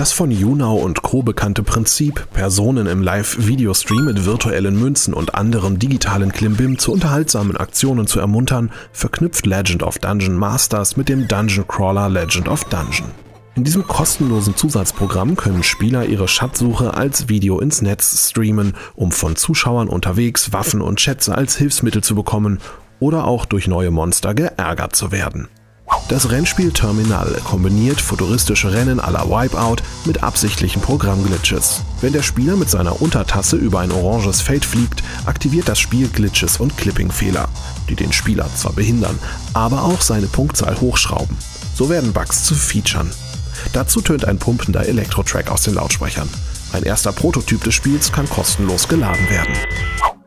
Das von Junau und Co. bekannte Prinzip, Personen im Live-Videostream mit virtuellen Münzen und anderem digitalen Klimbim zu unterhaltsamen Aktionen zu ermuntern, verknüpft Legend of Dungeon Masters mit dem Dungeon Crawler Legend of Dungeon. In diesem kostenlosen Zusatzprogramm können Spieler ihre Schatzsuche als Video ins Netz streamen, um von Zuschauern unterwegs Waffen und Schätze als Hilfsmittel zu bekommen oder auch durch neue Monster geärgert zu werden. Das Rennspiel Terminal kombiniert futuristische Rennen à la Wipeout mit absichtlichen Programmglitches. Wenn der Spieler mit seiner Untertasse über ein oranges Feld fliegt, aktiviert das Spiel Glitches und Clipping-Fehler, die den Spieler zwar behindern, aber auch seine Punktzahl hochschrauben. So werden Bugs zu Featuren. Dazu tönt ein pumpender Elektro-Track aus den Lautsprechern. Ein erster Prototyp des Spiels kann kostenlos geladen werden.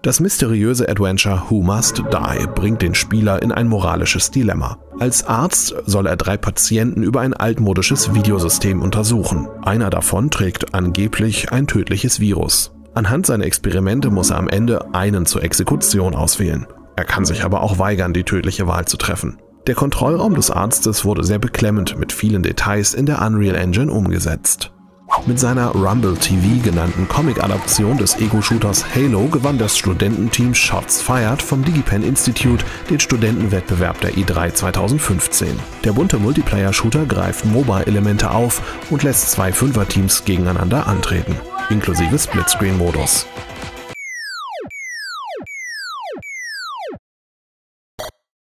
Das mysteriöse Adventure Who Must Die bringt den Spieler in ein moralisches Dilemma. Als Arzt soll er drei Patienten über ein altmodisches Videosystem untersuchen. Einer davon trägt angeblich ein tödliches Virus. Anhand seiner Experimente muss er am Ende einen zur Exekution auswählen. Er kann sich aber auch weigern, die tödliche Wahl zu treffen. Der Kontrollraum des Arztes wurde sehr beklemmend mit vielen Details in der Unreal Engine umgesetzt. Mit seiner Rumble TV genannten Comic-Adaption des Ego-Shooters Halo gewann das Studententeam Shots Fired vom DigiPen Institute den Studentenwettbewerb der E3 2015. Der bunte Multiplayer-Shooter greift MOBA-Elemente auf und lässt zwei Fünfer-Teams gegeneinander antreten, inklusive Splitscreen-Modus.